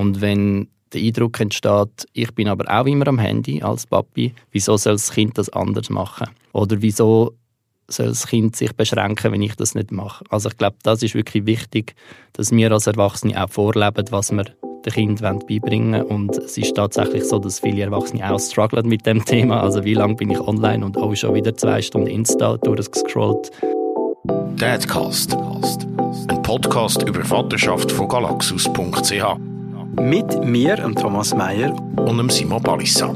Und wenn der Eindruck entsteht, ich bin aber auch immer am Handy als Papi, wieso soll das Kind das anders machen? Oder wieso soll das Kind sich beschränken, wenn ich das nicht mache? Also ich glaube, das ist wirklich wichtig, dass wir als Erwachsene auch vorleben, was wir den Kindern beibringen wollen. Und es ist tatsächlich so, dass viele Erwachsene auch strugglen mit dem Thema. Also wie lange bin ich online und auch schon wieder zwei Stunden Insta durchgescrollt. Dadcast. Ein Podcast über Vaterschaft von galaxus.ch. Mit mir, Thomas Meyer. Und Simon Balissa.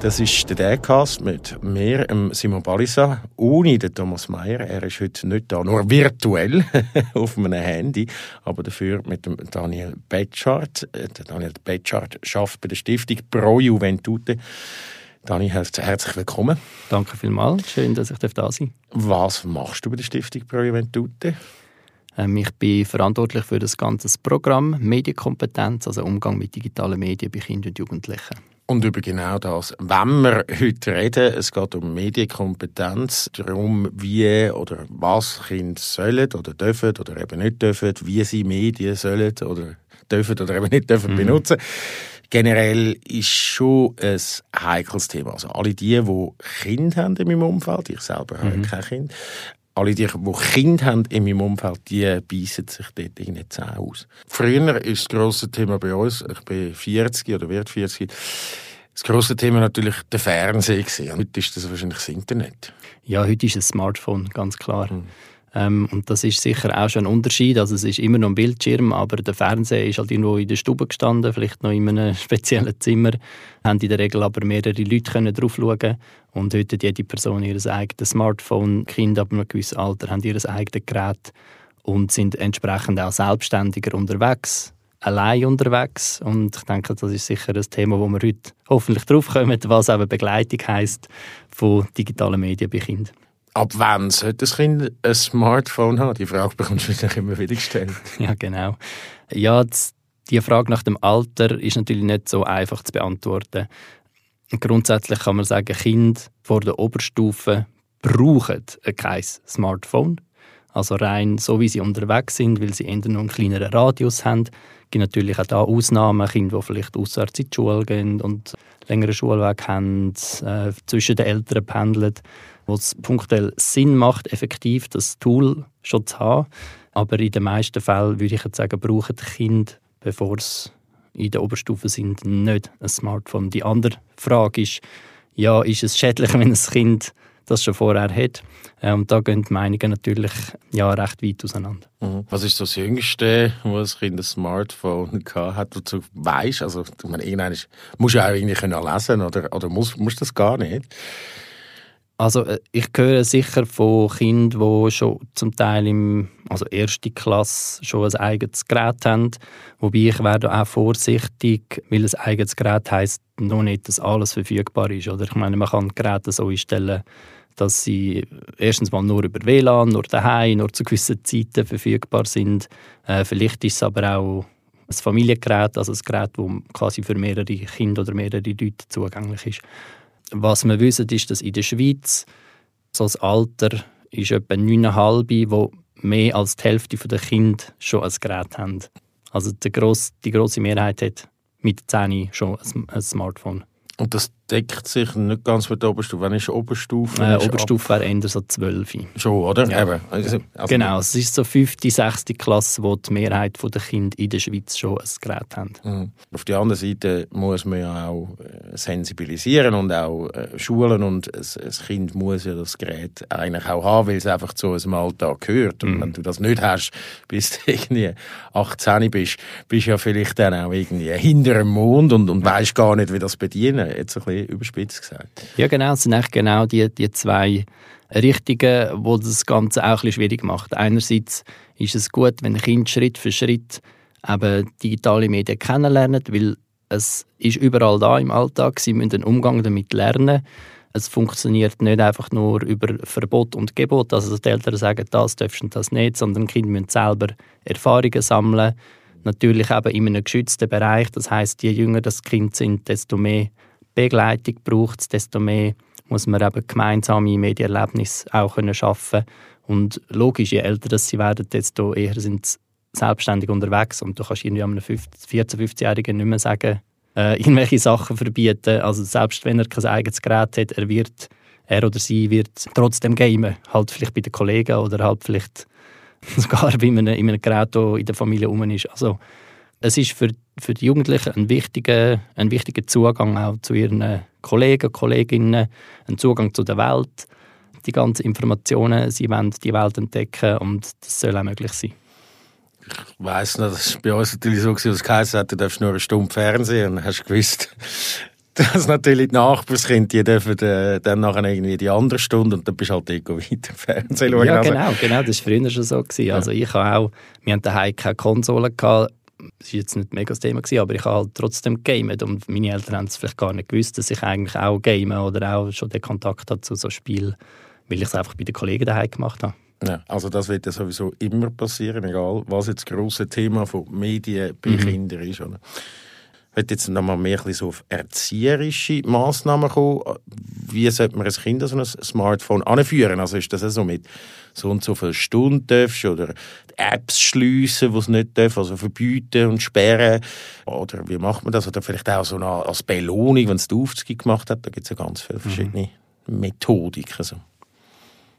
Das ist der Dadcast mit mir, Simon Balissa, ohne den Thomas Meyer. Er ist heute nicht da, nur virtuell auf meinem Handy, aber dafür mit dem Daniel Betschart. Der Daniel Betschart schafft bei der Stiftung Pro Juventute. Dani, herzlich willkommen. Danke vielmals, schön, dass ich da sein darf. Was machst du bei der Stiftung Pro Juventute? Ähm, ich bin verantwortlich für das ganze Programm Medienkompetenz, also Umgang mit digitalen Medien bei Kindern und Jugendlichen. Und über genau das, wenn wir heute reden, es geht um Medienkompetenz, darum, wie oder was Kinder sollen oder dürfen oder eben nicht dürfen, wie sie Medien sollen oder dürfen oder eben nicht dürfen mhm. benutzen generell ist schon ein heikles Thema. Also alle die, die Kinder haben in meinem Umfeld, ich selber mhm. habe kein Kind, alle die, die Kinder haben in meinem Umfeld, die beißen sich dort irgendwie Zähne aus. Früher ist das grosse Thema bei uns, ich bin 40 oder werde 40, das grosse Thema natürlich der Fernseher. Heute ist das wahrscheinlich das Internet. Ja, heute ist es Smartphone, ganz klar. Mhm. Ähm, und das ist sicher auch schon ein Unterschied. Also es ist immer noch ein Bildschirm, aber der Fernseher ist halt irgendwo in der Stube gestanden, vielleicht noch in einem speziellen Zimmer. Haben in der Regel aber mehrere Leute können drauf schauen und heute hat jede Person ihr eigenes Smartphone. Kinder ab einem gewissen Alter haben ihr eigenes Gerät und sind entsprechend auch selbstständiger unterwegs allein unterwegs. Und ich denke, das ist sicher ein Thema, wo wir heute hoffentlich drauf kommen, was eben Begleitung heisst von digitalen Medien bei Kindern. Ab wann sollte das Kind ein Smartphone haben? Die Frage bekommst du immer wieder gestellt. ja, genau. Ja, die Frage nach dem Alter ist natürlich nicht so einfach zu beantworten. Grundsätzlich kann man sagen, Kinder vor der Oberstufe brauchen kein Smartphone. Also rein so, wie sie unterwegs sind, weil sie eher noch einen kleineren Radius haben. Es gibt natürlich auch da Ausnahmen, Kinder, die vielleicht auswärts in die Schule gehen und längeren Schulweg haben, äh, zwischen den Eltern pendeln wo es punktuell Sinn macht, effektiv das Tool schon zu haben. Aber in den meisten Fällen würde ich jetzt sagen, brauchen die Kinder, bevor sie in der Oberstufe sind, nicht ein Smartphone. Die andere Frage ist, ja, ist es schädlich, wenn ein Kind das schon vorher hat? Und da gehen die Meinungen natürlich ja, recht weit auseinander. Mhm. Was ist das Jüngste, wo ein Kind ein Smartphone hat, das du weißt? Also, ich meine, irgendwann musst du ja auch irgendwie können oder, oder musst, musst das gar nicht? Also äh, ich höre sicher von Kindern, die schon zum Teil im also erste Klasse schon ein eigenes Gerät haben. Wobei ich werde auch vorsichtig, weil ein eigenes Gerät heisst noch nicht, dass alles verfügbar ist. Oder ich meine, man kann Geräte so einstellen, dass sie erstens mal nur über WLAN, nur daheim, nur zu gewissen Zeiten verfügbar sind. Äh, vielleicht ist es aber auch ein Familiengerät, also ein Gerät, das quasi für mehrere Kinder oder mehrere Leute zugänglich ist. Was wir wissen, ist, dass in der Schweiz so das Alter ist etwa 9,5, wo mehr als die Hälfte der Kinder schon ein Gerät haben. Also die grosse, die grosse Mehrheit hat mit 10 schon ein Smartphone. Und das deckt sich nicht ganz mit der Oberstufe. Wann ist Oberstufe? Äh, Oberstufe wäre eher so 12. Schon, oder? Ja. Eben. Also, also genau, es ist so 5., 6. Klasse, wo die Mehrheit der Kinder in der Schweiz schon ein Gerät haben. Mhm. Auf der anderen Seite muss man ja auch äh, sensibilisieren und auch äh, schulen und ein Kind muss ja das Gerät eigentlich auch haben, weil es einfach zu unserem Alltag gehört. Und mhm. wenn du das nicht hast, bis du irgendwie 18 bist, bist du ja vielleicht dann auch irgendwie hinter dem Mond und, und weißt gar nicht, wie das bedienen. Jetzt ein bisschen überspitzt gesagt. Ja, genau. Es sind eigentlich genau die, die zwei Richtungen, die das Ganze auch ein bisschen schwierig macht. Einerseits ist es gut, wenn Kinder Schritt für Schritt eben digitale Medien kennenlernen, weil es ist überall da im Alltag. Sie müssen den Umgang damit lernen. Es funktioniert nicht einfach nur über Verbot und Gebot, also die Eltern sagen, das darfst und das nicht, sondern Kinder müssen selber Erfahrungen sammeln. Natürlich eben in einem geschützten Bereich. Das heißt, je jünger das Kind sind, desto mehr Begleitung braucht es, desto mehr muss man eben gemeinsame Medienerlebnisse auch können schaffen Und logisch, je älter das sie werden, desto eher sind sie selbstständig unterwegs und du kannst irgendwie einem 14-, 15-Jährigen nicht mehr sagen, äh, irgendwelche Sachen verbieten. Also selbst wenn er kein eigenes Gerät hat, er wird, er oder sie wird trotzdem gamen. Halt vielleicht bei den Kollegen oder halt vielleicht sogar bei einem, in einem Gerät, das in der Familie rum ist. Also es ist für, für die Jugendlichen ein wichtiger, ein wichtiger Zugang auch zu ihren Kollegen, Kolleginnen, ein Zugang zu der Welt. Die ganzen Informationen, sie wollen die Welt entdecken und das soll auch möglich sein. Ich weiss noch, das war bei uns natürlich so, dass es geheißen hat, du darfst nur eine Stunde Fernsehen und hast du gewusst, dass natürlich die Nachbarskinder, die dürfen äh, dann nachher irgendwie die andere Stunde und dann bist du halt irgendwo weiter Fernsehen schauen. Ja, also genau, genau, das war früher schon so. Gewesen. Also ich habe auch, wir hatten daheim keine Konsole gehabt, das war jetzt nicht mega das Thema, gewesen, aber ich habe halt trotzdem gamet und meine Eltern haben es vielleicht gar nicht gewusst, dass ich eigentlich auch game oder auch schon den Kontakt hatte zu so Spielen, weil ich es einfach bei den Kollegen daheim gemacht habe. Ja, also das wird ja sowieso immer passieren, egal was jetzt das grosse Thema von Medien bei mhm. Kindern ist. Oder? Ich jetzt noch mal mehr so auf erzieherische Massnahmen kommen. Wie sollte man ein Kind an so ein Smartphone anführen? Also ist das so mit so und so viele Stunden darfst oder Apps schliessen, die es nicht dürfen, also verbieten und sperren? Oder wie macht man das? Oder vielleicht auch so eine, als Belohnung, wenn es die Aufzüge gemacht hat. Da gibt es ja ganz viele verschiedene mhm. Methodiken. So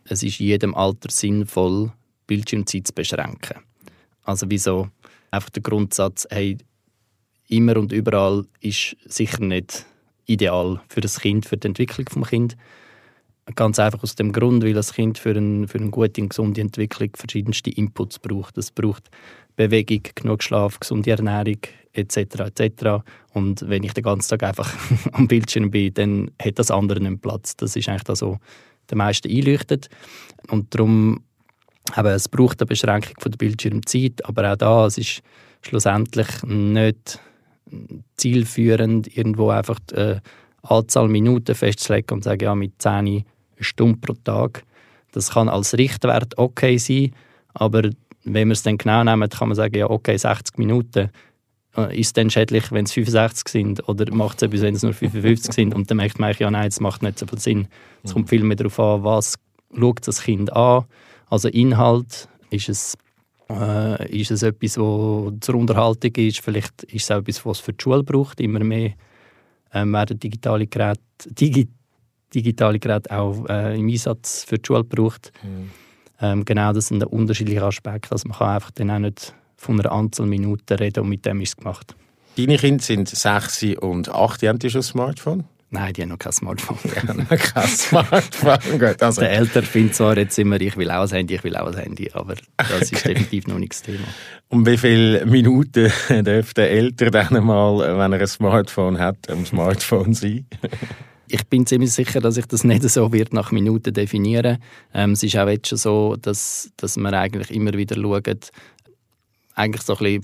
es ist in jedem Alter sinnvoll, Bildschirmzeit zu beschränken. Also wieso einfach der Grundsatz, hey, immer und überall ist sicher nicht ideal für das Kind, für die Entwicklung des Kind. Ganz einfach aus dem Grund, weil das Kind für, ein, für eine gute und gesunde Entwicklung verschiedenste Inputs braucht. Es braucht Bewegung, genug Schlaf, gesunde Ernährung etc. etc. Und wenn ich den ganzen Tag einfach am Bildschirm bin, dann hat das andere einen Platz. Das ist eigentlich da so den meisten einleuchtet. Und darum, eben, es braucht eine Beschränkung von der Bildschirmzeit, aber auch da, es ist schlussendlich nicht zielführend, irgendwo einfach die äh, Anzahl Minuten festzulegen und zu sagen, ja, mit 10 Stunden pro Tag. Das kann als Richtwert okay sein, aber wenn wir es dann genau nehmen, kann man sagen, ja, okay, 60 Minuten äh, ist es dann schädlich, wenn es 65 sind oder macht es etwas, wenn es nur 55 sind und dann merkt man ja, nein, das macht nicht so viel Sinn. Es kommt viel mehr darauf an, was schaut das Kind an. Also Inhalt, ist es, äh, ist es etwas, was zur Unterhaltung ist, vielleicht ist es auch etwas, was es für die Schule braucht, immer mehr ähm, werden digitale Geräte, Digi digitale Geräte auch äh, im Einsatz für die Schule gebraucht. Mhm. Ähm, genau, das sind unterschiedliche Aspekte. Also man kann einfach dann auch nicht von einer Anzahl Minuten reden und mit dem ist es gemacht. Deine Kinder sind sechs und acht. Haben die schon ein Smartphone? Nein, die haben noch kein Smartphone. Die haben noch kein Smartphone. Gut, also. Der Älter findet zwar jetzt immer, ich will auch ein Handy, ich will auch ein Handy, aber das ist okay. definitiv noch nicht das Thema. Und wie viele Minuten darf der Älter dann mal, wenn er ein Smartphone hat, am Smartphone sein? ich bin ziemlich sicher, dass ich das nicht so wird nach Minuten definieren. Ähm, es ist auch jetzt schon so, dass, dass man eigentlich immer wieder schaut, eigentlich so ein bisschen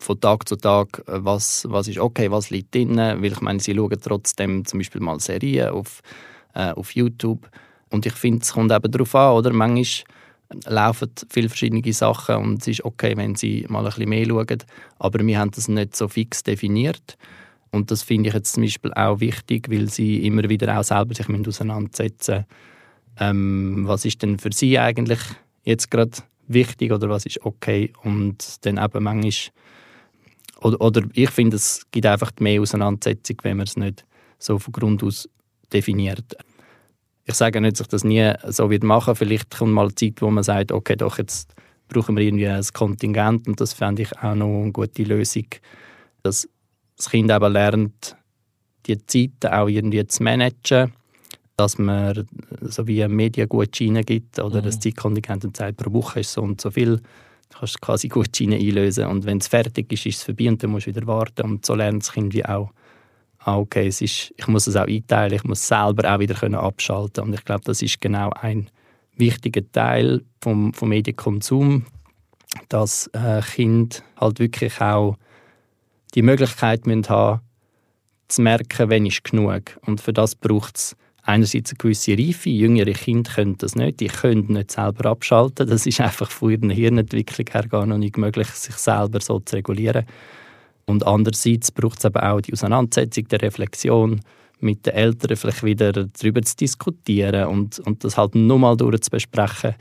von Tag zu Tag, äh, was, was ist okay, was liegt drin, weil ich meine, sie schauen trotzdem zum Beispiel mal Serien auf, äh, auf YouTube. Und ich finde, es kommt eben darauf an, oder? Manchmal laufen viele verschiedene Sachen und es ist okay, wenn sie mal ein bisschen mehr schauen, aber wir haben das nicht so fix definiert. Und das finde ich jetzt zum Beispiel auch wichtig, weil sie immer wieder auch selber sich auseinandersetzen ähm, was ist denn für sie eigentlich jetzt gerade wichtig oder was ist okay. Und dann eben manchmal oder, oder ich finde, es gibt einfach mehr Auseinandersetzung, wenn man es nicht so von Grund aus definiert. Ich sage nicht, dass ich das nie so wird machen. Vielleicht kommt mal eine Zeit, wo man sagt, okay, doch jetzt brauchen wir irgendwie ein Kontingent und das fände ich auch noch eine gute Lösung, dass das Kind eben lernt, die Zeit auch irgendwie zu managen dass man so wie Mediengutscheine gibt oder mhm. das Zeitkontingent und sagt, pro Woche ist so und so viel. Du kannst quasi Gutscheine einlösen. Und wenn es fertig ist, ist es vorbei und dann musst du wieder warten. Und so lernt das Kind wie auch, ah, okay, es ist, ich muss es auch einteilen, ich muss selber auch wieder können abschalten. Und ich glaube, das ist genau ein wichtiger Teil vom, vom Medienkonsum, dass äh, Kinder halt wirklich auch die Möglichkeit müssen haben, zu merken, wenn ist genug. Und für das braucht es einerseits eine gewisse Reife. Jüngere Kinder können das nicht. Die können nicht selber abschalten. Das ist einfach von ihrer Hirnentwicklung her gar noch nicht möglich, sich selber so zu regulieren. Und andererseits braucht es aber auch die Auseinandersetzung, der Reflexion mit den Eltern vielleicht wieder darüber zu diskutieren und, und das halt nochmal durchzubesprechen,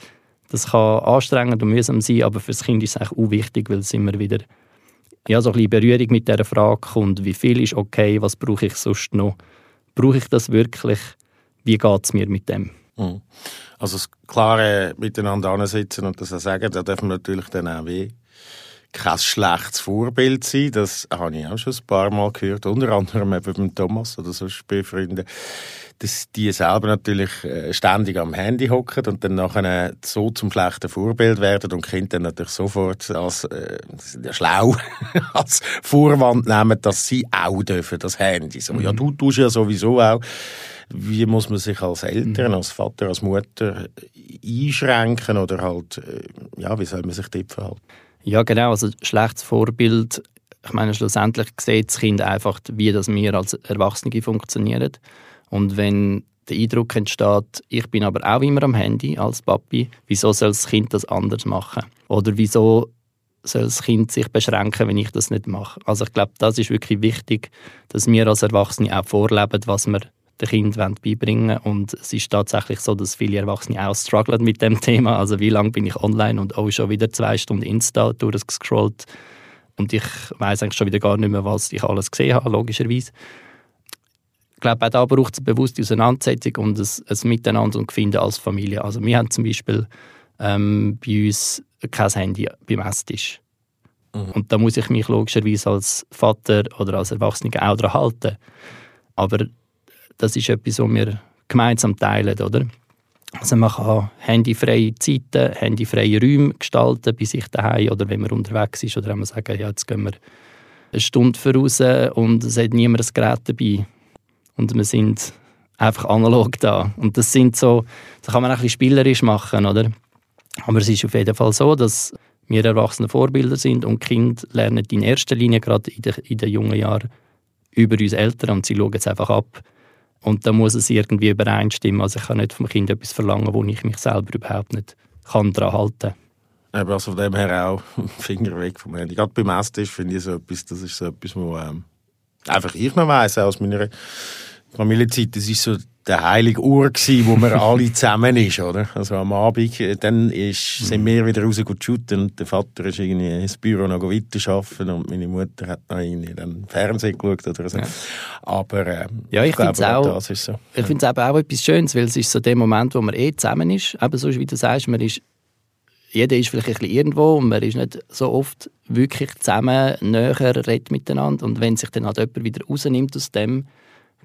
Das kann anstrengend und mühsam sein, aber für das Kind ist es auch wichtig, weil es immer wieder ja, so ein bisschen Berührung mit dieser Frage kommt, wie viel ist okay, was brauche ich sonst noch? Brauche ich das wirklich? Wie geht es mir mit dem? Mhm. Also das klare Miteinander sitzen und das auch sagen, da dürfen wir natürlich dann auch weh kein schlechtes Vorbild sein. Das habe ich auch schon ein paar Mal gehört, unter anderem eben beim Thomas oder so Spielfreunden, dass die selber natürlich äh, ständig am Handy hocken und dann nachher so zum schlechten Vorbild werden und Kinder dann natürlich sofort als äh, schlau als Vorwand nehmen, dass sie auch dürfen das Handy. So, mhm. ja, du tust ja sowieso auch wie muss man sich als Eltern, mhm. als Vater, als Mutter einschränken oder halt, äh, ja, wie soll man sich dort verhalten? Ja, genau. Also schlechtes Vorbild. Ich meine, schlussendlich sieht das Kind einfach, wie das wir als Erwachsene funktionieren. Und wenn der Eindruck entsteht, ich bin aber auch immer am Handy als Papi, wieso soll das Kind das anders machen? Oder wieso soll das Kind sich beschränken, wenn ich das nicht mache? Also ich glaube, das ist wirklich wichtig, dass wir als Erwachsene auch vorleben, was wir den Kindern beibringen Und es ist tatsächlich so, dass viele Erwachsene auch strugglen mit dem Thema. Also wie lange bin ich online und auch schon wieder zwei Stunden Insta durchgescrollt und ich weiß eigentlich schon wieder gar nicht mehr, was ich alles gesehen habe, logischerweise. Ich glaube, auch da braucht es eine bewusste Auseinandersetzung und ein, ein Miteinander und Finden als Familie. Also wir haben zum Beispiel ähm, bei uns kein Handy beim Esstisch. Mhm. Und da muss ich mich logischerweise als Vater oder als Erwachsener auch daran halten. Aber das ist etwas, was wir gemeinsam teilen, oder? Also man kann handyfreie Zeiten, handyfreie Räume gestalten bei sich daheim oder wenn man unterwegs ist oder wenn man sagen, ja, jetzt gehen wir eine Stunde voraus und es hat niemand ein Gerät dabei und wir sind einfach analog da. Und das sind so, das kann man auch ein bisschen spielerisch machen, oder? Aber es ist auf jeden Fall so, dass wir erwachsene Vorbilder sind und Kinder lernen in erster Linie gerade in den, in den jungen Jahren über uns Eltern und sie schauen es einfach ab und da muss es irgendwie übereinstimmen. Also ich kann nicht vom Kind etwas verlangen, wo ich mich selber überhaupt nicht kann daran halten kann. Also von dem her auch Finger weg vom Handy. Gerade beim Esstisch finde ich so etwas, das ist so etwas, wo ähm, einfach ich noch weiss, aus meiner Familienzeit, das ist so der heilige Uhr gsi, wo wir alle zusammen ist, oder? Also am Abend, äh, dann ist, sind wir wieder raus shooten und der Vater ist irgendwie ins Büro noch weiterarbeiten und meine Mutter hat noch irgendwie dann Fernsehen geschaut oder so. Ja. Aber äh, ja, ich, ich finde auch, das ist so. Ich finde es auch etwas Schönes, weil es ist so der Moment, wo man eh zusammen ist. Eben so wie du sagst, man ist jeder ist vielleicht ein bisschen irgendwo und man ist nicht so oft wirklich zusammen, näher, redet miteinander. Und wenn sich dann halt jemand wieder rausnimmt aus dem,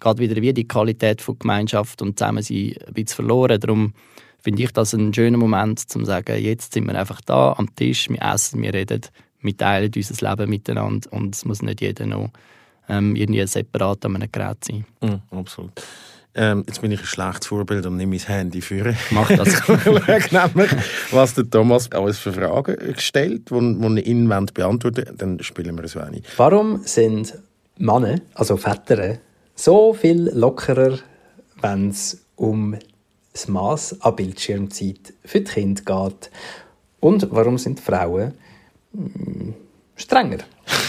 geht wieder wie die Qualität von Gemeinschaft und Zusammensein ein bisschen verloren. Darum finde ich das ein schöner Moment, um zu sagen, jetzt sind wir einfach da am Tisch, wir essen, wir reden, wir teilen unser Leben miteinander und es muss nicht jeder noch ähm, irgendwie separat an einem Gerät sein. Mm, absolut. Ähm, jetzt bin ich ein schlechtes Vorbild und nehme mein Handy für. Mach das. nämlich, was der Thomas alles für Fragen gestellt, die ich ihn beantworten Dann spielen wir es wenig. Warum sind Männer, also Väter, so viel lockerer, wenn es um das Maß an Bildschirmzeit für die Kinder geht. Und warum sind Frauen hm, strenger?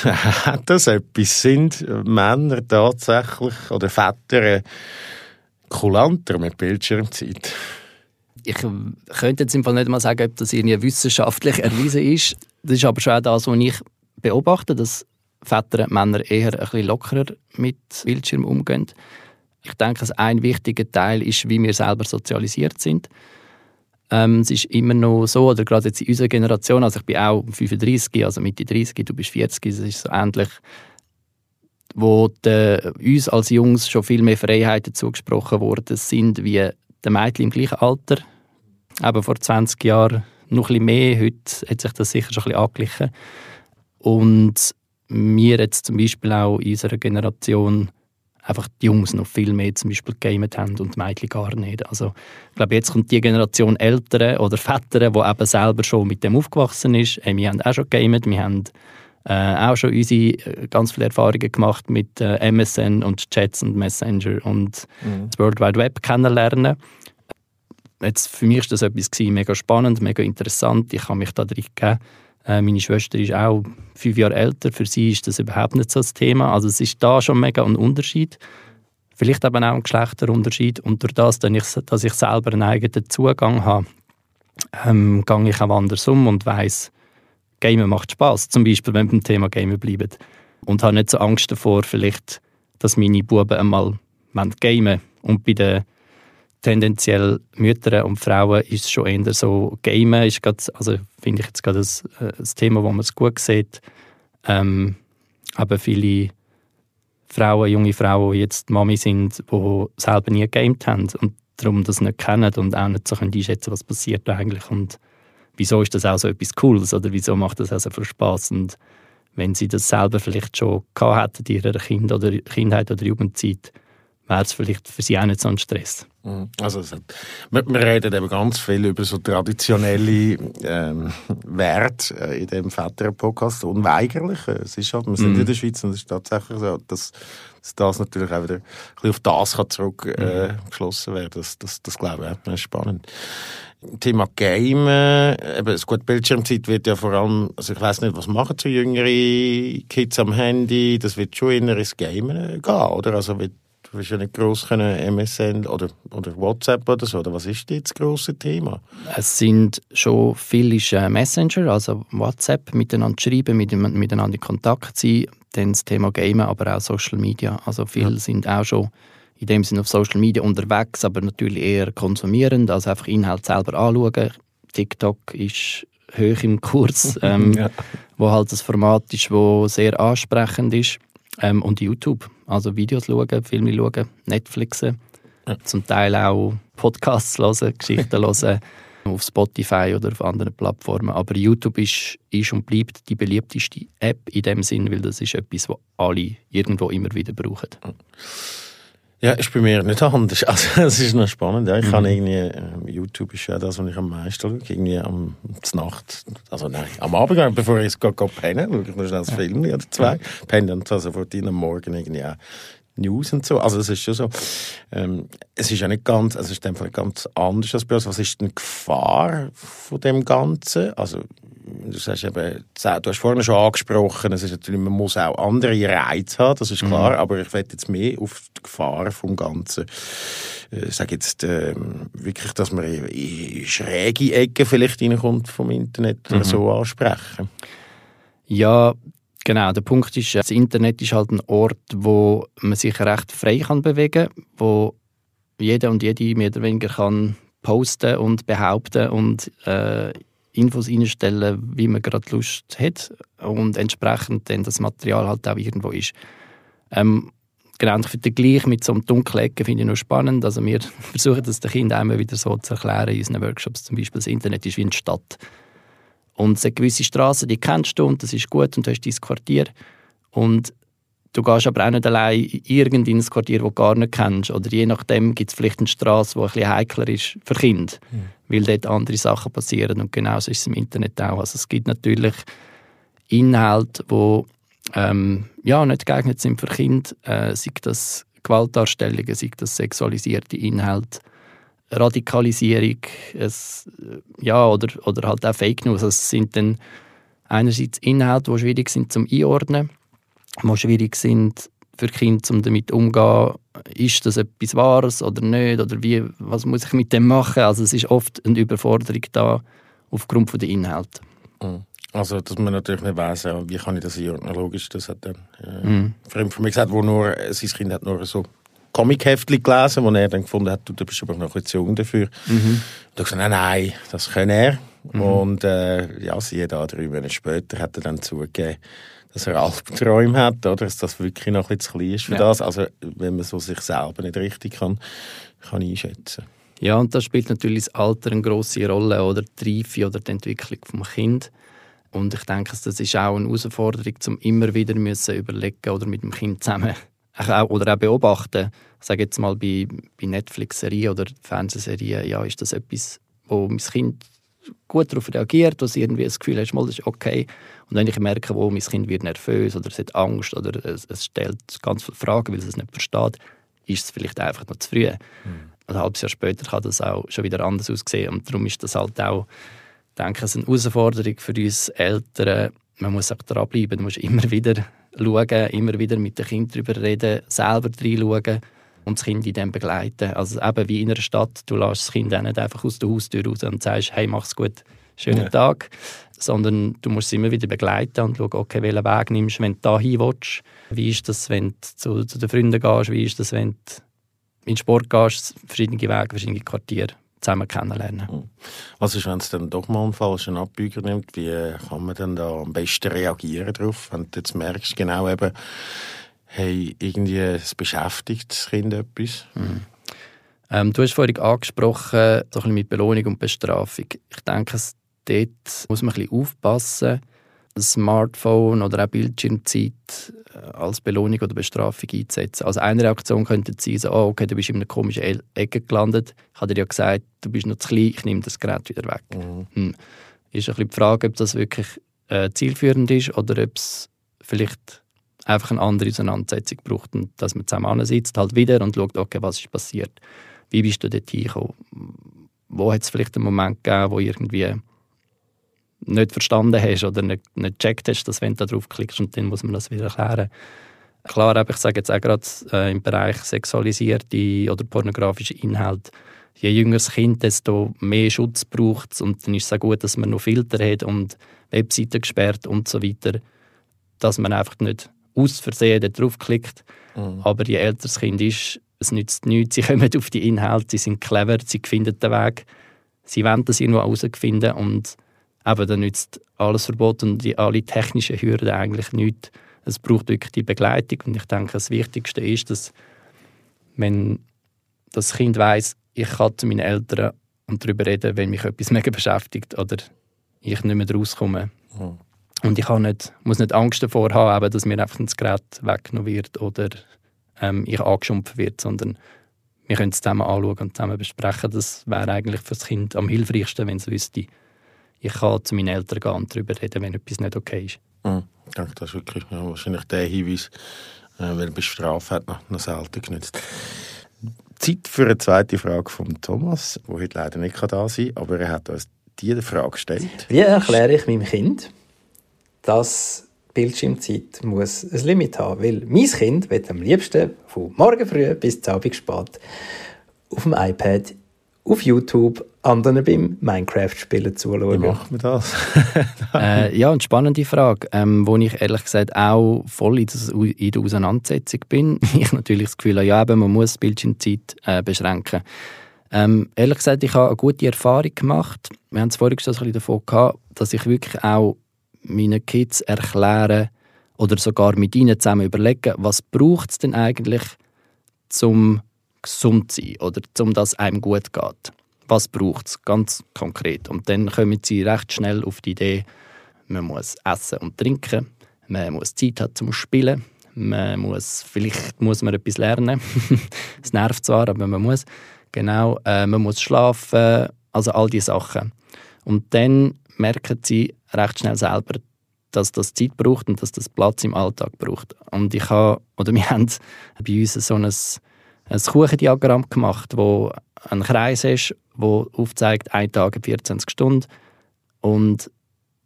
das etwas sind Männer tatsächlich oder Väter kulanter mit Bildschirmzeit? Ich könnte jetzt im Fall nicht mal sagen, ob das irgendwie wissenschaftlich erwiesen ist. Das ist aber schon auch das, was ich beobachte, dass Väter, Männer eher ein bisschen lockerer mit Bildschirm umgehen. Ich denke, ein wichtiger Teil ist, wie wir selber sozialisiert sind. Ähm, es ist immer noch so, oder gerade jetzt in unserer Generation, also ich bin auch 35, also Mitte 30, du bist 40, es ist so ähnlich, wo de, uns als Jungs schon viel mehr Freiheiten zugesprochen worden sind, wie den Mädchen im gleichen Alter. Aber vor 20 Jahren noch ein bisschen mehr, heute hat sich das sicher schon ein bisschen angeglichen. Und wir jetzt zum Beispiel auch in unserer Generation einfach die Jungs noch viel mehr zum Beispiel gegamet haben und die Mädchen gar nicht. Also ich glaube, jetzt kommt die Generation Eltern oder Väter, die eben selber schon mit dem aufgewachsen ist. Hey, wir haben auch schon gegamet, wir haben äh, auch schon unsere äh, ganz viele Erfahrungen gemacht mit äh, MSN und Chats und Messenger und mhm. das World Wide Web kennenlernen. Jetzt, für mich war das etwas gewesen, mega spannend, mega interessant. Ich habe mich da drin gegeben. Äh, meine Schwester ist auch fünf Jahre älter. Für sie ist das überhaupt nicht so das Thema. Also es ist da schon mega ein Unterschied. Vielleicht eben auch ein Geschlechterunterschied. Und durch das, dass ich, selber einen eigenen Zugang habe, ähm, gehe ich auch anders um und weiss, Gamen macht Spaß. Zum Beispiel, wenn wir beim Thema Gamen bleiben. Und habe nicht so Angst davor, vielleicht, dass meine Buben einmal gamen Und bei den tendenziell Müttern und Frauen ist schon eher so, Gamen ist grad, also finde ich jetzt gerade das, äh, das Thema, wo man es gut sieht. Ähm, aber viele Frauen, junge Frauen, die jetzt Mami sind, die selber nie gegamed haben und darum das nicht kennen und auch nicht so einschätzen was passiert eigentlich und wieso ist das auch so etwas Cooles oder wieso macht das auch so viel Spaß und wenn sie das selber vielleicht schon gehabt hätten in ihrer kind oder Kindheit oder Jugendzeit, wäre es vielleicht für sie auch nicht so ein Stress. Mhm. Also hat, wir, wir, reden eben ganz viel über so traditionelle ähm, Werte äh, in dem Väter-Podcast, unweigerlich. Es ist halt, wir sind mm. in der Schweiz und es ist tatsächlich so, dass, dass das natürlich auch wieder ein bisschen auf das kann zurückgeschlossen äh, mhm. werden das, das, das glaube ich auch spannend. Thema Game, eben, das gute Bildschirmzeit wird ja vor allem, also ich weiß nicht, was machen so jüngere Kids am Handy, das wird schon in ins Game gehen, oder? Also wird Du nicht gross können MSN oder, oder WhatsApp oder so. Oder was ist jetzt das grosse Thema? Es sind schon viele äh, Messenger, also WhatsApp, miteinander schreiben, miteinander in Kontakt sein. Dann das Thema Gamen, aber auch Social Media. Also viele ja. sind auch schon in dem Sinne auf Social Media unterwegs, aber natürlich eher konsumierend, also einfach Inhalt selber anschauen. TikTok ist hoch im Kurs, ähm, ja. wo halt das Format ist, wo sehr ansprechend ist. Ähm, und YouTube, also Videos schauen, Filme schauen, Netflixen, ja. zum Teil auch Podcasts hören, Geschichten hören, auf Spotify oder auf anderen Plattformen. Aber YouTube ist, ist und bleibt die beliebteste App in dem Sinn, weil das ist etwas, was alle irgendwo immer wieder brauchen. Ja, ist bei mir nicht anders. Also, es ist noch spannend. Ja. Ich mhm. kann irgendwie, äh, YouTube ist ja das, was ich am meisten schaue. Irgendwie am Nacht, also nein, am Abend, bevor ich es gehe, gehe pennen, schaue ich noch schnell ein ja. Film oder zwei. Ja. Penne dann also vor am Morgen irgendwie auch News und so. Also es ist schon so. Ähm, es ist ja nicht ganz, also es ist einfach ganz anders als bei uns. Was ist denn die Gefahr von dem Ganzen? Also du sagst eben, du hast vorhin schon angesprochen, es ist natürlich, man muss auch andere Reize haben, das ist klar, mhm. aber ich werde jetzt mehr auf die Gefahr vom Ganzen, äh, ich sage jetzt ähm, wirklich, dass man in schräge Ecken vielleicht reinkommt vom Internet mhm. so ansprechen. Ja, Genau, der Punkt ist, das Internet ist halt ein Ort, wo man sich recht frei kann bewegen kann, wo jeder und jede mehr oder weniger kann posten und behaupten und äh, Infos einstellen, wie man gerade Lust hat und entsprechend dann das Material halt auch irgendwo ist. Ähm, genau, finde den Vergleich mit so einem dunklen Ecken finde ich noch spannend. Also wir versuchen das den Kindern immer wieder so zu erklären in unseren Workshops. Zum Beispiel das Internet ist wie eine Stadt. Und es sind gewisse Straßen, die kennst du und das ist gut und du hast dein Quartier. Und du gehst aber auch nicht allein in irgendein Quartier, das du gar nicht kennst. Oder je nachdem gibt es vielleicht eine Straße, die ein bisschen heikler ist für Kinder, mhm. Weil dort andere Sachen passieren. Und genauso ist es im Internet auch. Also es gibt natürlich Inhalte, die ähm, ja, nicht geeignet sind für Kinder, äh, sei das Gewaltdarstellungen, sei das sexualisierte Inhalte Radikalisierung es, ja, oder, oder halt auch Fake News. Also es sind dann einerseits Inhalte, die schwierig sind zum Einordnen, die schwierig sind für Kinder, um damit umzugehen. Ist das etwas Wahres oder nicht? Oder wie, was muss ich mit dem machen? Also es ist oft eine Überforderung da aufgrund der Inhalte. Mhm. Also, dass man natürlich nicht weiss, wie kann ich das einordnen. Logisch, das hat er äh, mhm. Freund von mir gesagt, wo nur, sein Kind hat nur so Comic-Heftchen gelesen, wo er dann gefunden hat, du, du bist aber noch ein zu jung dafür. Mhm. Und ich gesagt, nein, nein, das kann er. Mhm. Und äh, ja, siehe da, drei Monate später hat er dann zugegeben, dass er Albträume hat, oder? dass das wirklich noch ein bisschen zu klein ist für ja. das. Also wenn man so sich selber nicht richtig kann, kann einschätzen. Ja, und da spielt natürlich das Alter eine grosse Rolle, oder die Reife oder die Entwicklung des Kind. Und ich denke, das ist auch eine Herausforderung, um immer wieder müssen überlegen oder mit dem Kind zusammen oder auch beobachten, ich sage jetzt mal bei, bei Netflix-Serien oder Fernsehserien, ja, ist das etwas, wo mein Kind gut darauf reagiert, dass irgendwie das Gefühl hat, das ist okay. Und wenn ich merke, wo mein Kind wird nervös oder es hat Angst oder es, es stellt ganz viele Fragen, weil es es nicht versteht, ist es vielleicht einfach noch zu früh. Mhm. Ein halbes Jahr später kann das auch schon wieder anders aussehen. Und darum ist das halt auch, denke ich, eine Herausforderung für uns Eltern. Man muss auch dranbleiben, man muss immer wieder schauen, immer wieder mit den Kindern darüber reden, selber reinschauen und das Kind in dem begleiten. Also eben wie in einer Stadt, du lässt das Kind auch nicht einfach aus der Haustür raus und sagst, hey, mach's gut, schönen ja. Tag, sondern du musst es immer wieder begleiten und schauen, okay, welchen Weg nimmst, wenn du da hin willst. Wie ist das, wenn du zu, zu den Freunden gehst? Wie ist das, wenn du in den Sport gehst? Verschiedene Wege, verschiedene Quartiere zusammen kennenlernen. Hm. Was ist, wenn es dann doch mal einen falschen Abbieger nimmt? Wie kann man dann da am besten reagieren darauf, wenn du jetzt merkst, genau eben, hey, irgendwie es beschäftigt das Kind etwas? Mhm. Ähm, du hast vorhin angesprochen, so ein bisschen mit Belohnung und Bestrafung. Ich denke, dort muss man ein bisschen aufpassen. Smartphone oder auch Bildschirmzeit äh, als Belohnung oder Bestrafung einzusetzen. Also eine Reaktion könnte sein, so, oh, okay, du bist in einer komischen Ecke gelandet. Ich habe dir ja gesagt, du bist noch zu klein, ich nehme das Gerät wieder weg. Mhm. Hm. Ist ein bisschen die Frage, ob das wirklich äh, zielführend ist oder ob es vielleicht einfach eine andere Auseinandersetzung braucht und dass man zusammen sitzt halt wieder und schaut, okay, was ist passiert? Wie bist du dort hingekommen? Wo hat es vielleicht einen Moment gegeben, wo irgendwie nicht verstanden hast oder nicht, nicht gecheckt hast, dass wenn du da draufklickst und dann muss man das wieder erklären. Klar, ich sage jetzt auch gerade äh, im Bereich sexualisierte oder pornografische Inhalte, je jünger das Kind, desto mehr Schutz braucht es und dann ist es auch gut, dass man noch Filter hat und Webseiten gesperrt und so weiter, dass man einfach nicht aus Versehen da draufklickt. Mhm. Aber je älter das Kind ist, es nützt nichts, sie kommen auf die Inhalte, sie sind clever, sie finden den Weg, sie wollen das irgendwo herausfinden und eben dann nützt alles Verbot und die, alle technischen Hürden eigentlich nichts. Es braucht wirklich die Begleitung und ich denke, das Wichtigste ist, dass wenn das Kind weiß, ich kann zu meinen Eltern und darüber reden, wenn mich etwas mega beschäftigt oder ich nicht mehr rauskomme. Mhm. Und ich nicht, muss nicht Angst davor haben, dass mir einfach das Gerät weggenommen wird oder ähm, ich angeschumpft wird, sondern wir können es zusammen anschauen und zusammen besprechen. Das wäre eigentlich für das Kind am hilfreichsten, wenn es wüsste, ich kann zu meinen Eltern gehen und darüber reden, wenn etwas nicht okay ist. Mhm. Ich denke, das ist wirklich ja, wahrscheinlich der Hinweis, äh, wenn Bestrafung hat, noch, noch selten genützt. Zeit für eine zweite Frage von Thomas, der heute leider nicht da sein kann, aber er hat uns diese Frage gestellt. Wie erkläre ich meinem Kind, dass Bildschirmzeit muss ein Limit haben? Weil mein Kind wird am liebsten von morgen früh bis Abend spät auf dem iPad auf YouTube anderen beim Minecraft-Spielen zuschauen. Wie macht man das? äh, ja, eine spannende Frage, ähm, wo ich ehrlich gesagt auch voll in, das, in der Auseinandersetzung bin. ich natürlich das Gefühl habe, ja, eben, man muss Bildschirmzeit äh, beschränken. Ähm, ehrlich gesagt, ich habe eine gute Erfahrung gemacht. Wir haben es vorhin schon ein bisschen davon gehabt, dass ich wirklich auch meinen Kids erkläre oder sogar mit ihnen zusammen überlege, was braucht es denn eigentlich, um gesund zu sein oder um dass einem gut geht. Was braucht es ganz konkret? Und dann kommen sie recht schnell auf die Idee, man muss essen und trinken, man muss Zeit haben zum Spielen, man muss, vielleicht muss man etwas lernen. Es nervt zwar, aber man muss. Genau, äh, man muss schlafen, also all diese Sachen. Und dann merken sie recht schnell selber, dass das Zeit braucht und dass das Platz im Alltag braucht. Und ich habe, oder wir haben bei uns so ein ein Kuchendiagramm gemacht, wo ein Kreis ist, wo aufzeigt, ein Tag 24 Stunden und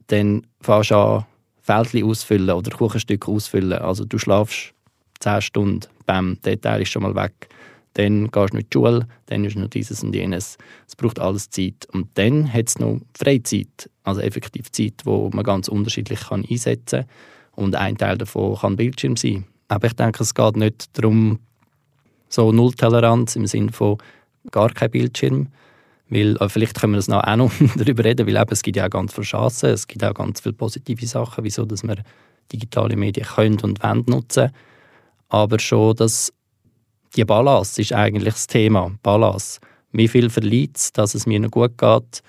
dann fährst du an, Feldchen ausfüllen oder Kuchenstücke ausfüllen. Also du schlafst 10 Stunden, bam, der Teil ist schon mal weg. Dann gehst du in die Schule, dann ist noch dieses und jenes. Es braucht alles Zeit. Und dann hat es noch Freizeit, also effektiv Zeit, wo man ganz unterschiedlich kann einsetzen kann. Und ein Teil davon kann Bildschirm sein. Aber ich denke, es geht nicht darum, so Nulltoleranz im Sinne von gar kein Bildschirm. Weil, äh, vielleicht können wir das noch auch noch darüber reden, weil eben, es gibt ja auch ganz viele Chancen, es gibt auch ganz viele positive Sachen, wieso dass wir digitale Medien können und wollen nutzen. Aber schon dass die Balance ist eigentlich das Thema. Balance. Wie viel verliert es, dass es mir noch gut geht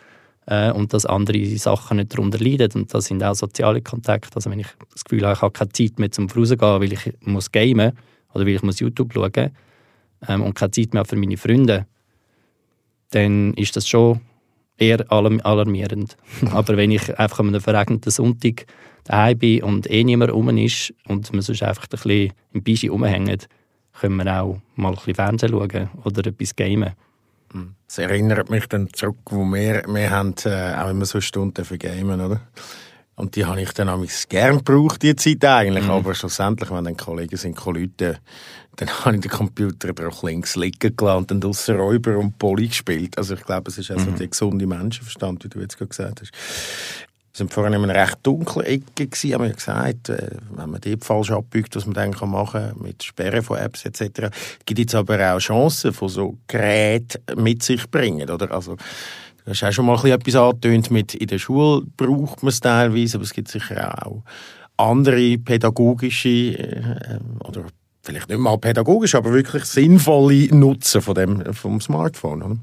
äh, und dass andere Sachen nicht darunter leiden. Und das sind auch soziale Kontakte. Also wenn ich das Gefühl habe, ich habe keine Zeit mehr zum Rausgehen, weil ich muss gamen oder weil ich muss YouTube schauen muss, ähm, und keine Zeit mehr für meine Freunde, dann ist das schon eher alarmierend. Aber wenn ich einfach an einem verregneten Sonntag daheim bin und eh niemand rum ist und man sonst einfach ein bisschen im Bischi rumhängt, können wir auch mal ein bisschen Fernsehen schauen oder etwas gamen. Hm. Das erinnert mich dann zurück, wo wir, wir haben, äh, auch immer so Stunden für Gamen, oder? Und die habe ich dann auch gern gebraucht, die Zeit eigentlich. Mhm. Aber schlussendlich, wenn dann Kollegen sind, Leute, dann habe ich den Computer doch links liegen gelassen und dann Räuber und Poli gespielt. Also ich glaube, es ist also mhm. der gesunde Menschenverstand, wie du jetzt gerade gesagt hast. Wir waren vorhin in einer recht dunklen Ecke, gewesen, haben wir gesagt, äh, wenn man dort falsch abbiegt, was man dann machen kann, mit Sperren von Apps etc. gibt es aber auch Chancen, von so Geräten mit sich bringen, oder? Also, du hast auch schon mal etwas angetönt mit, in der Schule braucht man es teilweise, aber es gibt sicher auch andere pädagogische äh, oder vielleicht nicht mal pädagogisch, aber wirklich sinnvolle Nutzen von dem, vom Smartphone, oder?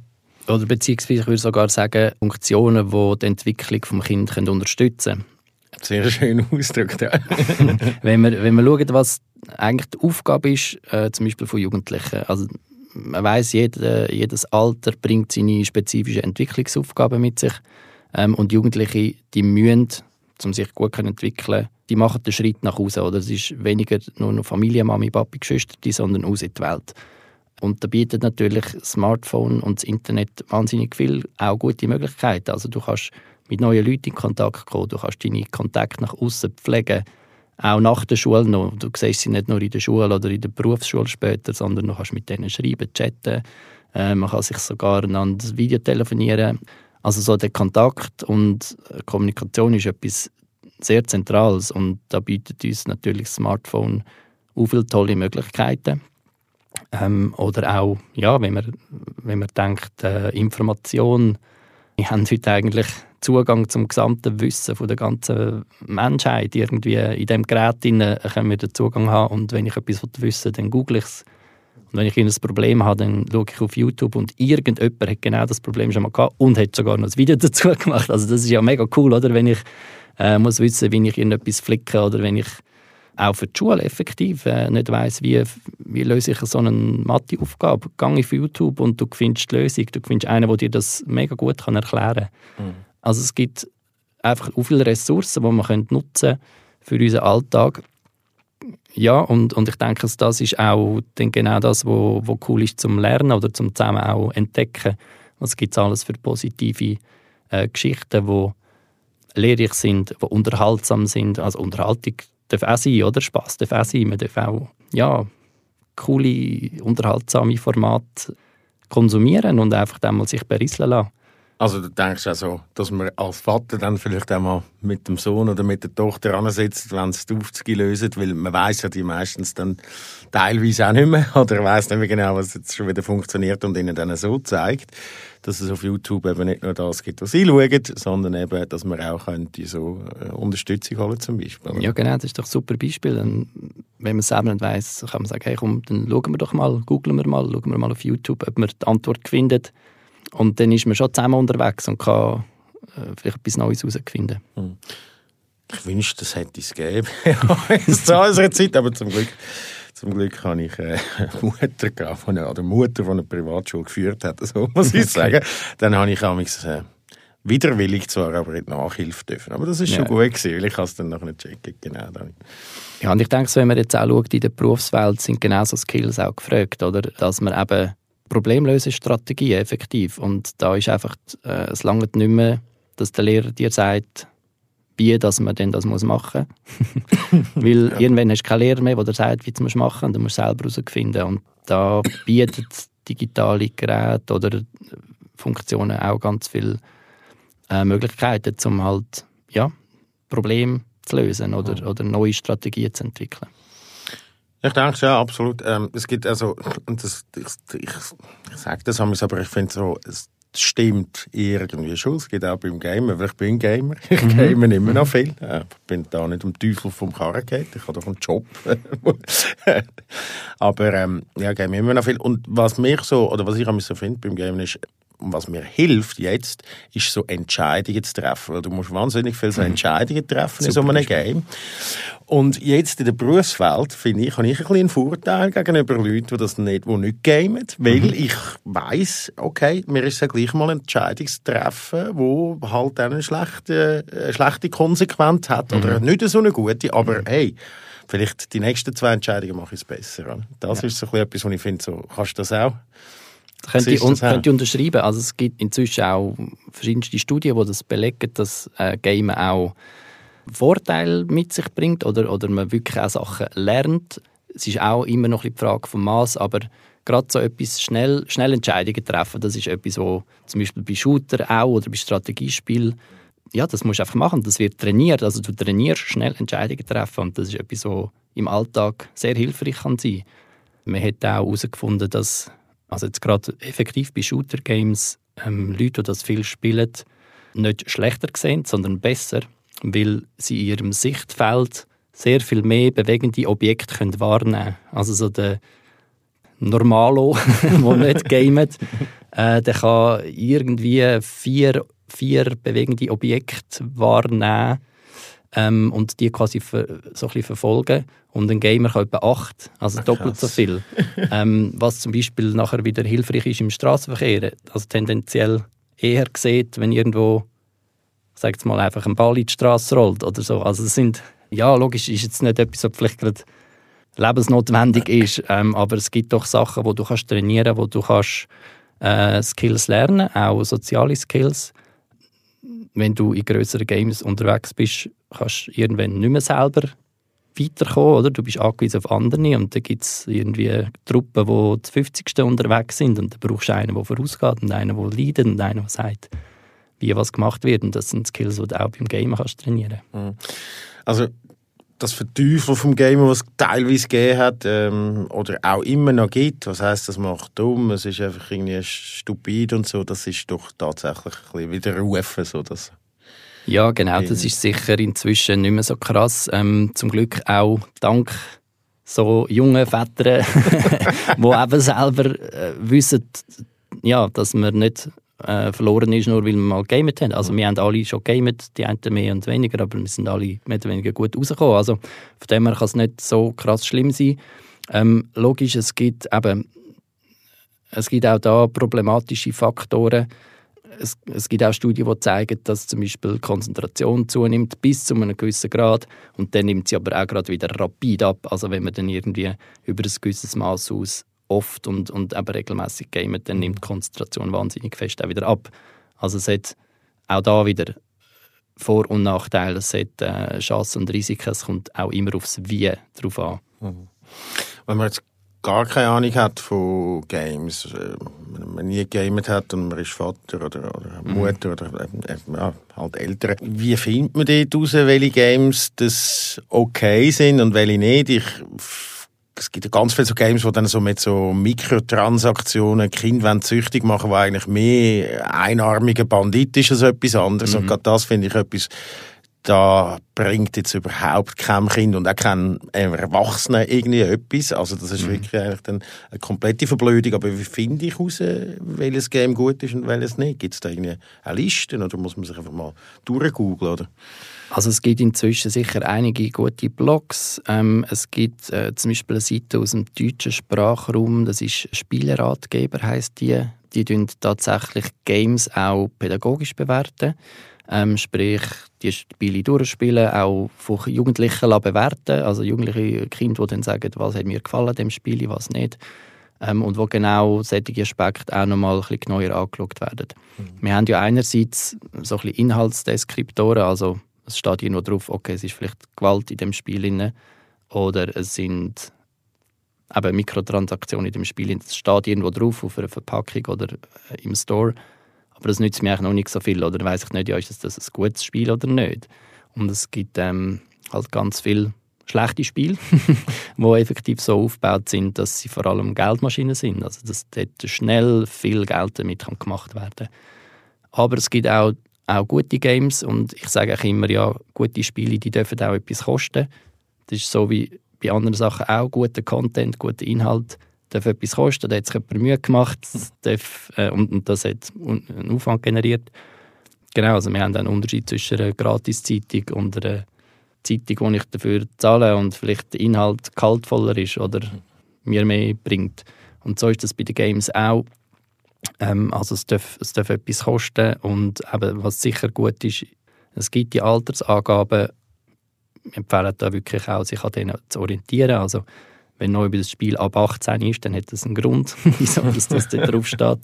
Oder beziehungsweise, ich würde sogar sagen, Funktionen, die die Entwicklung des Kindes unterstützen können. Sehr schön ausgedrückt, ja. wenn, wir, wenn wir schauen, was eigentlich die Aufgabe ist, äh, zum Beispiel von Jugendlichen. Also, man weiß, jede, jedes Alter bringt seine spezifischen Entwicklungsaufgaben mit sich. Ähm, und Jugendliche, die müssen, um sich gut zu entwickeln, die machen den Schritt nach Hause. Oder es ist weniger nur noch Familie, Mami, Papi, Geschwister, sondern aus in die Welt. Und da bietet natürlich das Smartphone und das Internet wahnsinnig viel auch gute Möglichkeiten. Also du kannst mit neuen Leuten in Kontakt kommen, du kannst deine Kontakte nach außen pflegen, auch nach der Schule noch. Du siehst sie nicht nur in der Schule oder in der Berufsschule später, sondern du kannst mit denen schreiben, chatten, äh, man kann sich sogar einander Video telefonieren. Also so der Kontakt und Kommunikation ist etwas sehr Zentrales und da bietet uns natürlich das Smartphone auch viele tolle Möglichkeiten. Ähm, oder auch, ja, wenn man, wenn man denkt, äh, Information, wir haben heute eigentlich Zugang zum gesamten Wissen von der ganzen Menschheit. Irgendwie in diesem Gerät können wir den Zugang haben und wenn ich etwas wissen dann google ich es. Und wenn ich ein Problem habe, dann schaue ich auf YouTube und irgendjemand hat genau das Problem schon mal gehabt und hat sogar noch ein Video dazu gemacht. Also das ist ja mega cool, oder? Wenn ich äh, muss wissen, wie ich irgendetwas flicke oder wenn ich auch für die Schule effektiv äh, nicht weiss, wie, wie löse ich so eine Mathe-Aufgabe. Gehe auf YouTube und du findest die Lösung. Du findest einen, der dir das mega gut kann erklären kann. Mhm. Also es gibt einfach auch viele Ressourcen, die man nutzen für unseren Alltag. Ja, und, und ich denke, das ist auch dann genau das, was wo, wo cool ist zum Lernen oder zum zusammen auch entdecken. Was gibt es alles für positive äh, Geschichten, die lehrreich sind, die unterhaltsam sind. Also Unterhaltung darf auch sein, oder? Spass darf auch sein. Man darf auch, ja, coole, unterhaltsame Formate konsumieren und einfach dann mal sich berieseln lassen. Also du denkst also, dass man als Vater dann vielleicht einmal mit dem Sohn oder mit der Tochter ansitzt, wenn sie die Aufzüge lösen, weil man weiß ja die meistens dann teilweise auch nicht mehr oder weiß nicht mehr genau, was jetzt schon wieder funktioniert und ihnen dann so zeigt, dass es auf YouTube eben nicht nur das gibt, was sie schauen, sondern eben, dass man auch könnte so äh, Unterstützung holen zum Beispiel. Ja genau, das ist doch ein super Beispiel. Dann, wenn man es selber nicht weiss, kann man sagen, hey komm, dann schauen wir doch mal, googeln wir mal, schauen wir mal auf YouTube, ob wir die Antwort finden und dann ist man schon zusammen unterwegs und kann äh, vielleicht etwas Neues herausfinden. Hm. Ich wünschte, das hätte es gegeben zu unserer Zeit, aber zum Glück, zum Glück habe ich äh, Mutter gehabt, von einer, oder Mutter von einer Privatschule geführt hat, so muss ich sagen. Dann habe ich amigs, äh, widerwillig zwar, aber in Nachhilfe dürfen. Aber das ist schon ja. gut gewesen, weil ich es dann noch nicht checken. Genau. Dann. Ja, und ich denke, wenn man jetzt auch schaut, in der Berufswelt sind genau so Skills auch gefragt, oder? Dass man eben Problemlösestrategie effektiv. Und da ist einfach, äh, es langt nicht mehr, dass der Lehrer dir sagt, wie dass man denn das muss machen muss. Weil ja. irgendwann hast du keinen Lehrer mehr, der dir sagt, wie du es machen musst. Du musst selber herausfinden. Und da bietet digitale Geräte oder Funktionen auch ganz viele äh, Möglichkeiten, um halt ja, Probleme zu lösen oder, oder neue Strategien zu entwickeln. Ich denke ja, absolut. Ähm, es gibt also, und das, ich, ich, ich sage das aber ich finde so, es stimmt irgendwie schon. Es geht auch beim Gamer, weil ich bin Gamer. Ich mhm. game immer noch viel. Ich bin da nicht um Teufel vom Karren geht. Ich habe doch einen Job. aber ähm, ja, game immer noch viel. Und was mich so, oder was ich so finde beim Gamen ist, und was mir hilft jetzt, ist so Entscheidungen zu treffen. Weil du musst wahnsinnig viele so mhm. Entscheidungen treffen in so einem Game. Und jetzt in der Berufswelt, finde ich, habe ich ein bisschen einen Vorteil gegenüber Leuten, die das nicht, die nicht gamen. Weil mhm. ich weiss, okay, mir ist ja gleich mal eine Entscheidung zu treffen, die halt eine schlechte, eine schlechte Konsequenz hat. Mhm. Oder nicht so eine gute, aber mhm. hey, vielleicht die nächsten zwei Entscheidungen mache ich es besser. Das ja. ist so etwas, was ich finde, so, kannst du das auch? Könnte ich, un könnte ich unterschreiben. Also es gibt inzwischen auch verschiedenste Studien, die das belegen, dass äh, Gamen auch Vorteile mit sich bringt oder, oder man wirklich auch Sachen lernt. Es ist auch immer noch ein die Frage vom Maß, aber gerade so etwas schnell, schnell Entscheidungen treffen, das ist etwas, wo zum Beispiel bei Shooter auch oder bei Strategiespielen ja, das musst du einfach machen. Das wird trainiert. Also du trainierst schnell Entscheidungen treffen und das ist etwas, was im Alltag sehr hilfreich kann sein. Man hat auch herausgefunden, dass also jetzt gerade effektiv bei Shooter Games ähm, Leute, die das viel spielen, nicht schlechter sehen, sondern besser, weil sie in ihrem Sichtfeld sehr viel mehr bewegende Objekte können wahrnehmen können. Also so der Normalo, der nicht gamet, äh, der kann irgendwie vier, vier bewegende Objekte wahrnehmen ähm, und die quasi für, so ein bisschen verfolgen. Und ein Gamer kann etwa acht, also Ach, doppelt so viel. ähm, was zum Beispiel nachher wieder hilfreich ist im Straßenverkehr. Also tendenziell eher sieht, wenn irgendwo, sagt mal, einfach ein Ball in die Straße rollt oder so. Also das sind, ja, logisch ist jetzt nicht etwas, was vielleicht gerade lebensnotwendig ist, ähm, aber es gibt doch Sachen, wo du kannst trainieren, wo du kannst äh, Skills lernen, auch soziale Skills. Wenn du in größeren Games unterwegs bist, kannst irgendwann nicht mehr selber weiterkommen, oder? Du bist angewiesen auf andere und dann gibt es irgendwie Truppen, die die 50. unterwegs sind und dann brauchst du einen, der vorausgeht und einen, der leidet und einen, der sagt, wie was gemacht wird und das sind Skills, die du auch beim Gamen kannst trainieren. Mhm. Also das Verteufeln vom Gamer, was es teilweise gegeben hat ähm, oder auch immer noch gibt, was heißt, das macht dumm, es ist einfach irgendwie stupid und so, das ist doch tatsächlich ein bisschen widerrufen, so dass ja, genau, das ist sicher inzwischen nicht mehr so krass. Ähm, zum Glück auch dank so jungen Vätern, die eben selber äh, wissen, ja, dass man nicht äh, verloren ist, nur weil wir mal gamet haben. Also wir haben alle schon gamet, die einen mehr und weniger, aber wir sind alle mehr oder weniger gut rausgekommen. Also von dem her kann es nicht so krass schlimm sein. Ähm, logisch, es gibt eben es gibt auch da problematische Faktoren. Es, es, gibt auch Studien, die zeigen, dass zum Beispiel die Konzentration zunimmt bis zu einem gewissen Grad und dann nimmt sie aber auch gerade wieder rapid ab. Also wenn man dann irgendwie über ein gewisses Maß aus oft und, und eben regelmäßig gamet, dann nimmt die Konzentration wahnsinnig fest auch wieder ab. Also es hat auch da wieder Vor- und Nachteile, es hat äh, Chancen und Risiken, es kommt auch immer aufs Wie drauf an. Mhm. Wenn man jetzt gar keine Ahnung hat von Games, äh, wenn man nie gegamet hat und man ist Vater oder, oder mhm. Mutter mhm. oder äh, ja, halt Eltern, wie findet man dort raus, welche Games das okay sind und welche nicht? Ich es gibt ganz viele so Games, wo dann so mit so Mikrotransaktionen Kinder süchtig machen, die eigentlich mehr einarmige Bandit ist als etwas anderes. Mhm. Und gerade das finde ich etwas, da bringt jetzt überhaupt kein Kind und auch kein Erwachsener irgendwie etwas. Also das ist mhm. wirklich eigentlich dann eine komplette Verblödung. Aber wie finde ich heraus, welches Game gut ist und welches nicht? Gibt es da irgendwie eine Liste oder muss man sich einfach mal durchgoogeln, oder? Also es gibt inzwischen sicher einige gute Blogs. Ähm, es gibt äh, zum Beispiel eine Seite aus dem deutschen Sprachraum, das ist Spieleratgeber heißt die. Die tun tatsächlich Games auch pädagogisch bewerten. Ähm, sprich, die Spiele durchspielen, auch von Jugendlichen bewerten. Also jugendliche Kinder, die dann sagen, was hat mir gefallen dem Spiel, was nicht. Ähm, und wo genau solche Aspekte auch nochmal ein bisschen genauer angeschaut werden. Mhm. Wir haben ja einerseits so ein bisschen Inhaltsdeskriptoren, also es steht irgendwo drauf, okay, es ist vielleicht Gewalt in dem Spiel drin, oder es sind eben Mikrotransaktionen in dem Spiel. Es steht irgendwo drauf auf einer Verpackung oder äh, im Store. Aber das nützt mir eigentlich noch nicht so viel. Oder weiß ich nicht, ja, ist das ein gutes Spiel oder nicht. Und es gibt ähm, halt ganz viele schlechte Spiele, die effektiv so aufgebaut sind, dass sie vor allem Geldmaschinen sind. Also dass dort schnell viel Geld damit gemacht werden kann. Aber es gibt auch auch gute Games und ich sage auch immer, ja, gute Spiele, die dürfen auch etwas kosten. Das ist so wie bei anderen Sachen auch, guter Content, guter Inhalt darf etwas kosten, da hat sich jemand Mühe gemacht darf, äh, und, und, das hat einen Aufwand generiert. Genau, also wir haben einen Unterschied zwischen einer Gratiszeitung und einer Zeitung, die ich dafür zahle und vielleicht der Inhalt kaltvoller ist oder mir mehr bringt. Und so ist das bei den Games auch. Ähm, also es darf, es darf etwas kosten und eben, was sicher gut ist, es gibt die Altersangaben, wir empfehlen da wirklich auch, sich an denen zu orientieren. Also wenn noch über das Spiel ab 18 ist, dann hat das einen Grund, wieso das, das da drauf steht.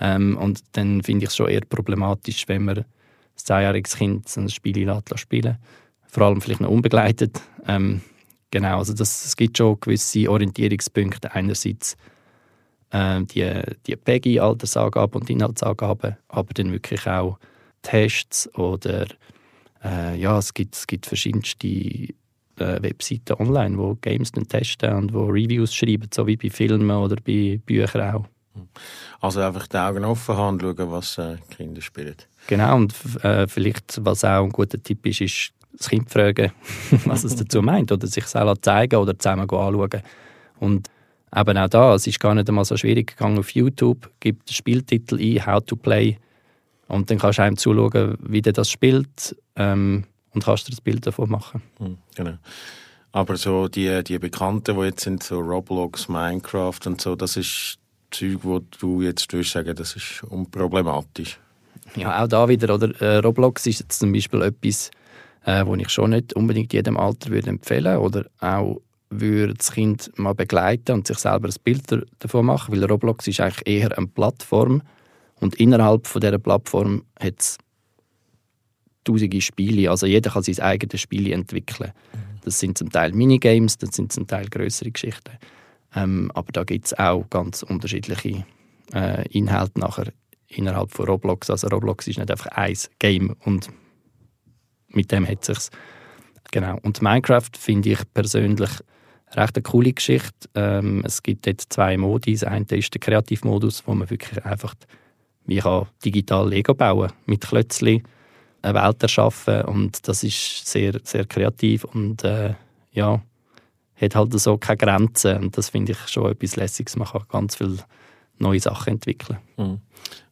Ähm, und dann finde ich es schon eher problematisch, wenn man ein zehnjähriges Kind ein Spiel spielen vor allem vielleicht noch unbegleitet. Ähm, genau, also das, es gibt schon gewisse Orientierungspunkte. Einerseits äh, die, die PEGI-Altersangaben und Inhaltsangaben, aber dann wirklich auch Tests oder äh, ja, es gibt, es gibt verschiedenste äh, Webseiten online, wo Games testen und wo Reviews schreiben, so wie bei Filmen oder bei Büchern auch. Also einfach die Augen offen haben und schauen, was äh, Kinder spielen. Genau, und äh, vielleicht, was auch ein guter Tipp ist, ist das Kind fragen, was es dazu meint oder sich selber zeigen oder zusammen anschauen. Und eben auch da, es ist gar nicht einmal so schwierig gegangen auf YouTube, gibt den Spieltitel ein, How to Play und dann kannst du einem zuschauen, wie der das spielt ähm, und kannst dir das Bild davon machen. Mhm, genau. Aber so die, die Bekannten, die jetzt sind, so Roblox, Minecraft und so, das ist Zeug, wo du jetzt würdest sagen, das ist unproblematisch. Ja, auch da wieder, oder äh, Roblox ist jetzt zum Beispiel etwas, äh, wo ich schon nicht unbedingt jedem Alter würde empfehlen oder auch würde das Kind mal begleiten und sich selber ein Bild davon machen, weil Roblox ist eigentlich eher eine Plattform und innerhalb von dieser Plattform hat es tausende Spiele, also jeder kann sein eigenes Spiel entwickeln. Das sind zum Teil Minigames, das sind zum Teil größere Geschichten. Ähm, aber da gibt es auch ganz unterschiedliche äh, Inhalte nachher innerhalb von Roblox. Also Roblox ist nicht einfach ein Game und mit dem hat sich's. Genau. Und Minecraft finde ich persönlich recht eine coole Geschichte. Ähm, es gibt dort zwei Modi. Das eine ist der Kreativmodus, wo man wirklich einfach wie kann digital Lego bauen mit Klötzchen eine Welt erschaffen und das ist sehr sehr kreativ und äh, ja hat halt so keine Grenzen und das finde ich schon etwas Lässiges. Man kann ganz viele neue Sachen entwickeln. Mhm.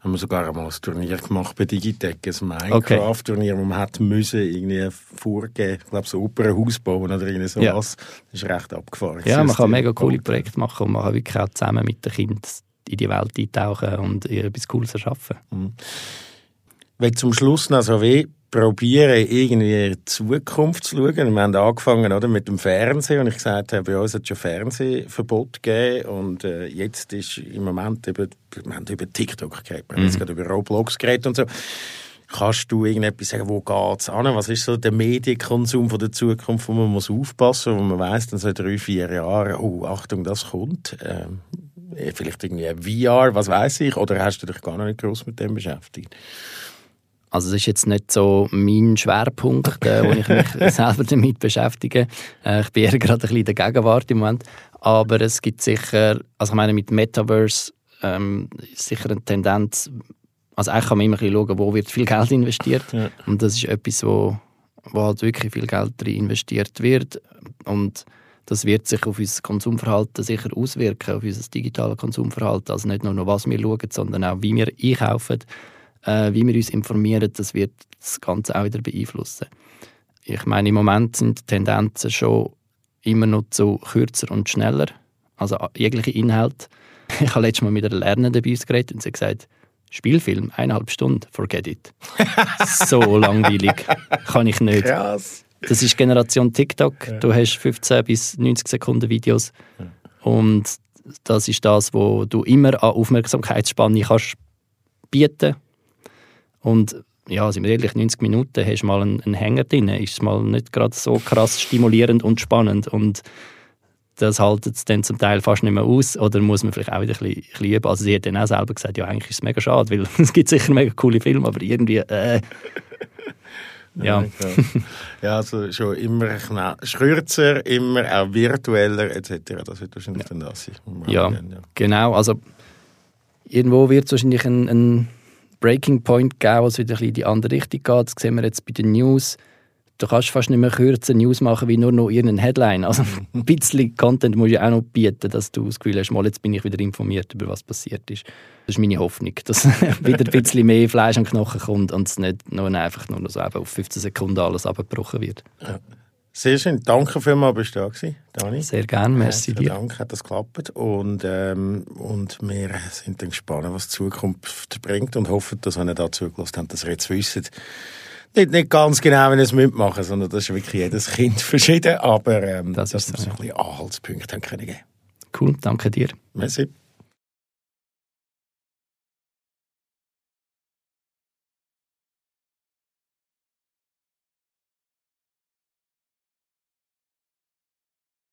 Haben wir sogar einmal ein Turnier gemacht bei Digitec, ein Minecraft-Turnier, wo man hat müssen irgendwie vorgeben, ich glaube so Opernhaus bauen oder irgendwie sowas. Ja. Das ist recht abgefahren. Ja, man kann mega coole Projekte machen und man kann wirklich auch zusammen mit den Kindern in die Welt eintauchen und etwas Cooles erschaffen. Mhm. Wenn zum Schluss noch so wie probieren, irgendwie in die Zukunft zu schauen. Wir haben angefangen oder, mit dem Fernsehen und ich gesagt habe, bei uns hat es schon Fernsehverbot gegeben und äh, jetzt ist im Moment über, wir haben über TikTok geredet, wir haben jetzt mhm. gerade über Roblox geredet und so. Kannst du irgendetwas sagen, wo geht es an? Was ist so der Medienkonsum von der Zukunft, wo man muss aufpassen muss, wo man weiss, dann so drei, vier Jahre, oh, Achtung, das kommt. Ähm, vielleicht irgendwie VR, was weiß ich, oder hast du dich gar nicht groß mit dem beschäftigt? Also das ist jetzt nicht so mein Schwerpunkt, äh, wo ich mich selber damit beschäftige. Äh, ich bin eher gerade ein bisschen in der Gegenwart im Moment. Aber es gibt sicher, also ich meine mit Metaverse ähm, sicher eine Tendenz, also eigentlich kann man immer ein bisschen schauen, wo wird viel Geld investiert. Ja. Und das ist etwas, wo, wo halt wirklich viel Geld drin investiert wird. Und das wird sich auf unser Konsumverhalten sicher auswirken, auf unser digitales Konsumverhalten. Also nicht nur noch, was wir schauen, sondern auch, wie wir einkaufen äh, wie wir uns informieren, das wird das Ganze auch wieder beeinflussen. Ich meine, im Moment sind die Tendenzen schon immer noch zu kürzer und schneller. Also jegliche Inhalt. Ich habe letztes Mal mit einer Lernenden bei uns geredet und sie hat gesagt, Spielfilm, eineinhalb Stunden, forget it. so langweilig. Kann ich nicht. Krass. Das ist Generation TikTok. Ja. Du hast 15 bis 90 Sekunden Videos. Ja. Und das ist das, wo du immer an Aufmerksamkeitsspanne kannst bieten und ja, sind wir ehrlich, 90 Minuten hast du mal einen, einen Hänger drin, ist es mal nicht gerade so krass stimulierend und spannend und das haltet es dann zum Teil fast nicht mehr aus oder muss man vielleicht auch wieder ein bisschen, ein bisschen üben. Also sie hat dann auch selber gesagt, ja eigentlich ist es mega schade, weil es gibt sicher mega coole Filme, aber irgendwie, äh, ja. ja, also schon immer kürzer, immer auch virtueller etc. Das wird wahrscheinlich ja. dann das sein. Ja, ja, genau. Also irgendwo wird es wahrscheinlich ein, ein Breaking Point gegeben, was wieder ein in die andere Richtung geht. Das sehen wir jetzt bei den News. Du kannst fast nicht mehr kürzer News machen wie nur noch irgendeine Headline. Also ein bisschen Content musst du auch noch bieten, dass du das Gefühl hast, mal, jetzt bin ich wieder informiert über was passiert ist. Das ist meine Hoffnung, dass wieder ein bisschen mehr Fleisch an Knochen kommt und es nicht nur einfach nur so auf 15 Sekunden alles abgebrochen wird. Ja. Sehr schön. Danke vielmals, bist du da gewesen, Dani. Sehr gerne, merci dir. Danke, hat das geklappt. Und, ähm, und wir sind dann gespannt, was die Zukunft bringt und hoffen, dass, wenn ihr da zugelassen habt, dass ihr jetzt wisst, nicht, nicht ganz genau, wenn ihr es mitmachen sondern das ist wirklich jedes Kind verschieden, aber ähm, das dass wir so ein bisschen Anhaltspunkte haben können Cool, danke dir. Merci.